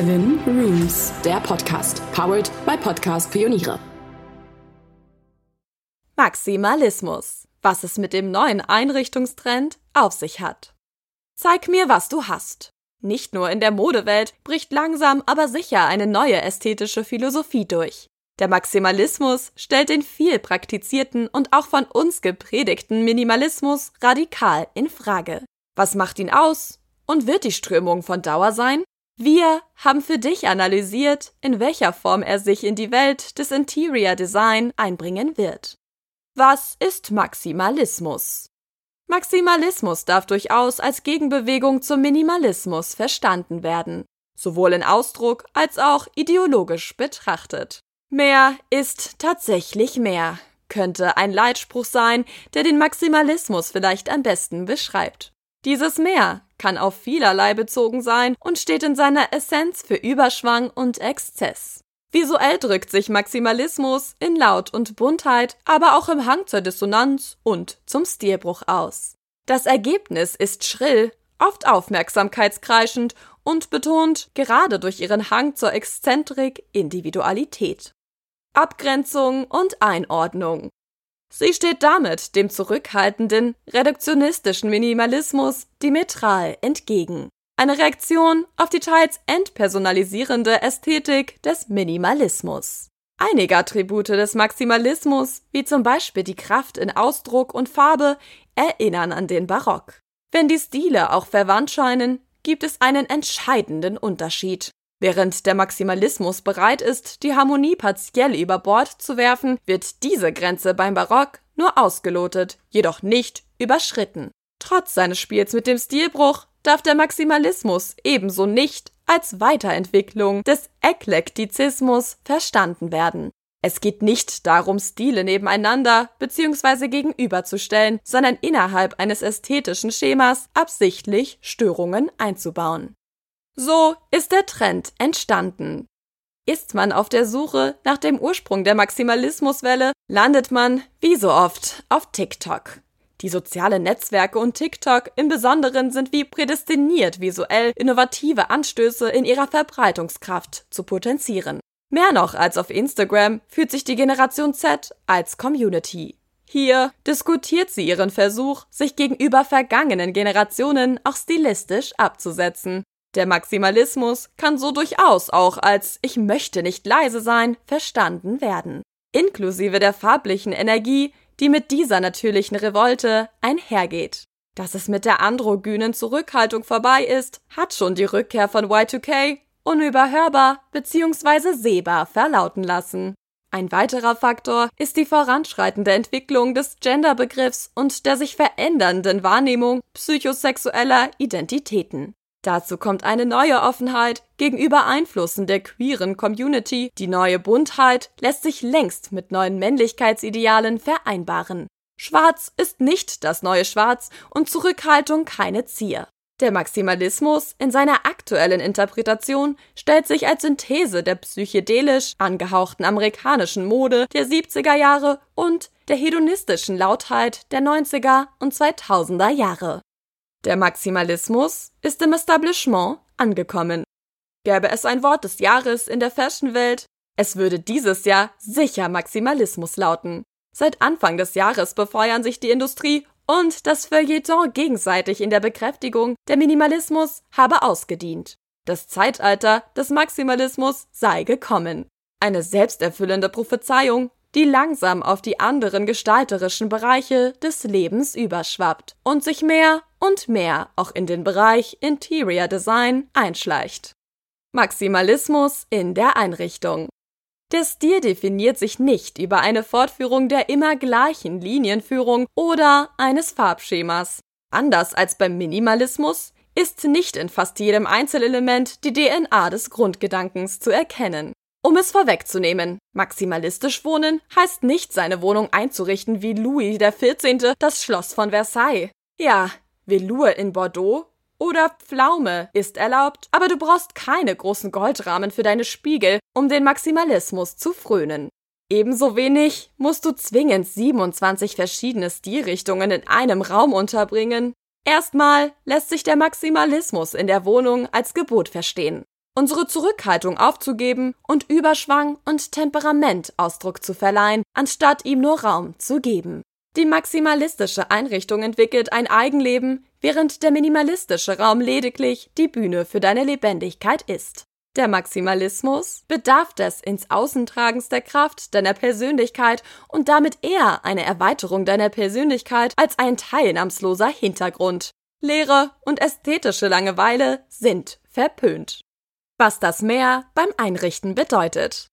Seven Rooms, der Podcast, powered by Podcast Pioniere. Maximalismus. Was es mit dem neuen Einrichtungstrend auf sich hat. Zeig mir, was du hast. Nicht nur in der Modewelt bricht langsam aber sicher eine neue ästhetische Philosophie durch. Der Maximalismus stellt den viel praktizierten und auch von uns gepredigten Minimalismus radikal in Frage. Was macht ihn aus? Und wird die Strömung von Dauer sein? Wir haben für dich analysiert, in welcher Form er sich in die Welt des Interior Design einbringen wird. Was ist Maximalismus? Maximalismus darf durchaus als Gegenbewegung zum Minimalismus verstanden werden, sowohl in Ausdruck als auch ideologisch betrachtet. Mehr ist tatsächlich mehr, könnte ein Leitspruch sein, der den Maximalismus vielleicht am besten beschreibt. Dieses Mehr kann auf vielerlei bezogen sein und steht in seiner Essenz für Überschwang und Exzess. Visuell drückt sich Maximalismus in Laut und Buntheit, aber auch im Hang zur Dissonanz und zum Stilbruch aus. Das Ergebnis ist schrill, oft aufmerksamkeitskreischend und betont gerade durch ihren Hang zur Exzentrik Individualität. Abgrenzung und Einordnung. Sie steht damit dem zurückhaltenden, reduktionistischen Minimalismus diametral entgegen. Eine Reaktion auf die teils entpersonalisierende Ästhetik des Minimalismus. Einige Attribute des Maximalismus, wie zum Beispiel die Kraft in Ausdruck und Farbe, erinnern an den Barock. Wenn die Stile auch verwandt scheinen, gibt es einen entscheidenden Unterschied. Während der Maximalismus bereit ist, die Harmonie partiell über Bord zu werfen, wird diese Grenze beim Barock nur ausgelotet, jedoch nicht überschritten. Trotz seines Spiels mit dem Stilbruch darf der Maximalismus ebenso nicht als Weiterentwicklung des Eklektizismus verstanden werden. Es geht nicht darum, Stile nebeneinander bzw. gegenüberzustellen, sondern innerhalb eines ästhetischen Schemas absichtlich Störungen einzubauen. So ist der Trend entstanden. Ist man auf der Suche nach dem Ursprung der Maximalismuswelle, landet man, wie so oft, auf TikTok. Die sozialen Netzwerke und TikTok im Besonderen sind wie prädestiniert, visuell innovative Anstöße in ihrer Verbreitungskraft zu potenzieren. Mehr noch als auf Instagram fühlt sich die Generation Z als Community. Hier diskutiert sie ihren Versuch, sich gegenüber vergangenen Generationen auch stilistisch abzusetzen der Maximalismus kann so durchaus auch als ich möchte nicht leise sein verstanden werden, inklusive der farblichen Energie, die mit dieser natürlichen Revolte einhergeht. Dass es mit der androgynen Zurückhaltung vorbei ist, hat schon die Rückkehr von Y2K unüberhörbar bzw. sehbar verlauten lassen. Ein weiterer Faktor ist die voranschreitende Entwicklung des Genderbegriffs und der sich verändernden Wahrnehmung psychosexueller Identitäten. Dazu kommt eine neue Offenheit gegenüber Einflüssen der queeren Community. Die neue Buntheit lässt sich längst mit neuen Männlichkeitsidealen vereinbaren. Schwarz ist nicht das neue Schwarz und Zurückhaltung keine Zier. Der Maximalismus in seiner aktuellen Interpretation stellt sich als Synthese der psychedelisch angehauchten amerikanischen Mode der 70er Jahre und der hedonistischen Lautheit der 90er und 2000er Jahre. Der Maximalismus ist im Establishment angekommen. Gäbe es ein Wort des Jahres in der Fashionwelt, es würde dieses Jahr sicher Maximalismus lauten. Seit Anfang des Jahres befeuern sich die Industrie und das Feuilleton gegenseitig in der Bekräftigung, der Minimalismus habe ausgedient. Das Zeitalter des Maximalismus sei gekommen. Eine selbsterfüllende Prophezeiung, die langsam auf die anderen gestalterischen Bereiche des Lebens überschwappt und sich mehr und mehr auch in den Bereich Interior Design einschleicht. Maximalismus in der Einrichtung. Der Stil definiert sich nicht über eine Fortführung der immer gleichen Linienführung oder eines Farbschemas. Anders als beim Minimalismus ist nicht in fast jedem Einzelelement die DNA des Grundgedankens zu erkennen. Um es vorwegzunehmen, maximalistisch wohnen heißt nicht seine Wohnung einzurichten wie Louis XIV. das Schloss von Versailles. Ja, Velour in Bordeaux oder Pflaume ist erlaubt, aber du brauchst keine großen Goldrahmen für deine Spiegel, um den Maximalismus zu frönen. Ebenso wenig musst du zwingend 27 verschiedene Stilrichtungen in einem Raum unterbringen. Erstmal lässt sich der Maximalismus in der Wohnung als Gebot verstehen. Unsere Zurückhaltung aufzugeben und Überschwang und Temperament Ausdruck zu verleihen, anstatt ihm nur Raum zu geben. Die maximalistische Einrichtung entwickelt ein Eigenleben, während der minimalistische Raum lediglich die Bühne für deine Lebendigkeit ist. Der Maximalismus bedarf des ins Außentragens der Kraft deiner Persönlichkeit und damit eher eine Erweiterung deiner Persönlichkeit als ein teilnahmsloser Hintergrund. Leere und ästhetische Langeweile sind verpönt. Was das Mehr beim Einrichten bedeutet.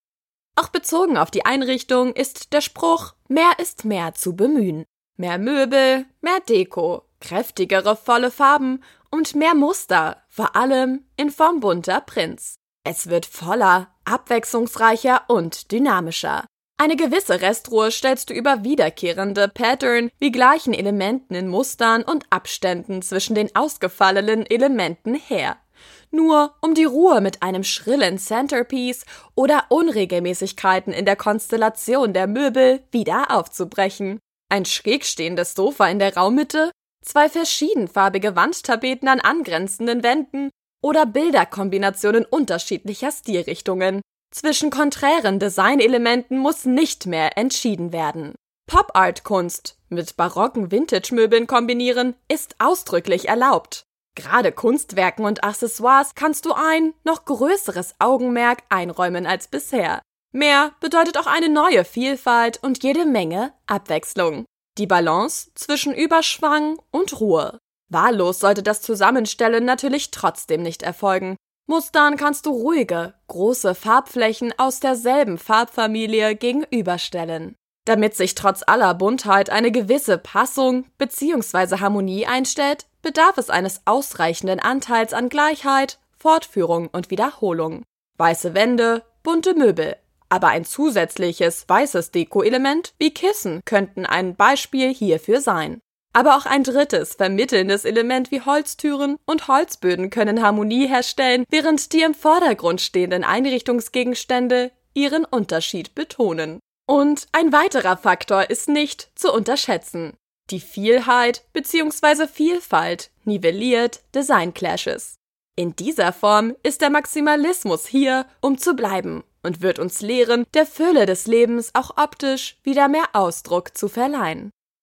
Auch bezogen auf die Einrichtung ist der Spruch mehr ist mehr zu bemühen. Mehr Möbel, mehr Deko, kräftigere volle Farben und mehr Muster, vor allem in Form bunter Prints. Es wird voller, abwechslungsreicher und dynamischer. Eine gewisse Restruhe stellst du über wiederkehrende Pattern wie gleichen Elementen in Mustern und Abständen zwischen den ausgefallenen Elementen her. Nur um die Ruhe mit einem schrillen Centerpiece oder Unregelmäßigkeiten in der Konstellation der Möbel wieder aufzubrechen. Ein schräg stehendes Sofa in der Raummitte, zwei verschiedenfarbige Wandtapeten an angrenzenden Wänden oder Bilderkombinationen unterschiedlicher Stilrichtungen. Zwischen konträren Designelementen muss nicht mehr entschieden werden. Pop-Art-Kunst mit barocken Vintage-Möbeln kombinieren ist ausdrücklich erlaubt. Gerade Kunstwerken und Accessoires kannst du ein noch größeres Augenmerk einräumen als bisher. Mehr bedeutet auch eine neue Vielfalt und jede Menge Abwechslung. Die Balance zwischen Überschwang und Ruhe. Wahllos sollte das Zusammenstellen natürlich trotzdem nicht erfolgen. Mustern kannst du ruhige, große Farbflächen aus derselben Farbfamilie gegenüberstellen. Damit sich trotz aller Buntheit eine gewisse Passung bzw. Harmonie einstellt, bedarf es eines ausreichenden Anteils an Gleichheit, Fortführung und Wiederholung. Weiße Wände, bunte Möbel, aber ein zusätzliches weißes Deko-Element wie Kissen könnten ein Beispiel hierfür sein. Aber auch ein drittes, vermittelndes Element wie Holztüren und Holzböden können Harmonie herstellen, während die im Vordergrund stehenden Einrichtungsgegenstände ihren Unterschied betonen. Und ein weiterer Faktor ist nicht zu unterschätzen. Die Vielheit bzw. Vielfalt nivelliert Design Clashes. In dieser Form ist der Maximalismus hier, um zu bleiben und wird uns lehren, der Fülle des Lebens auch optisch wieder mehr Ausdruck zu verleihen.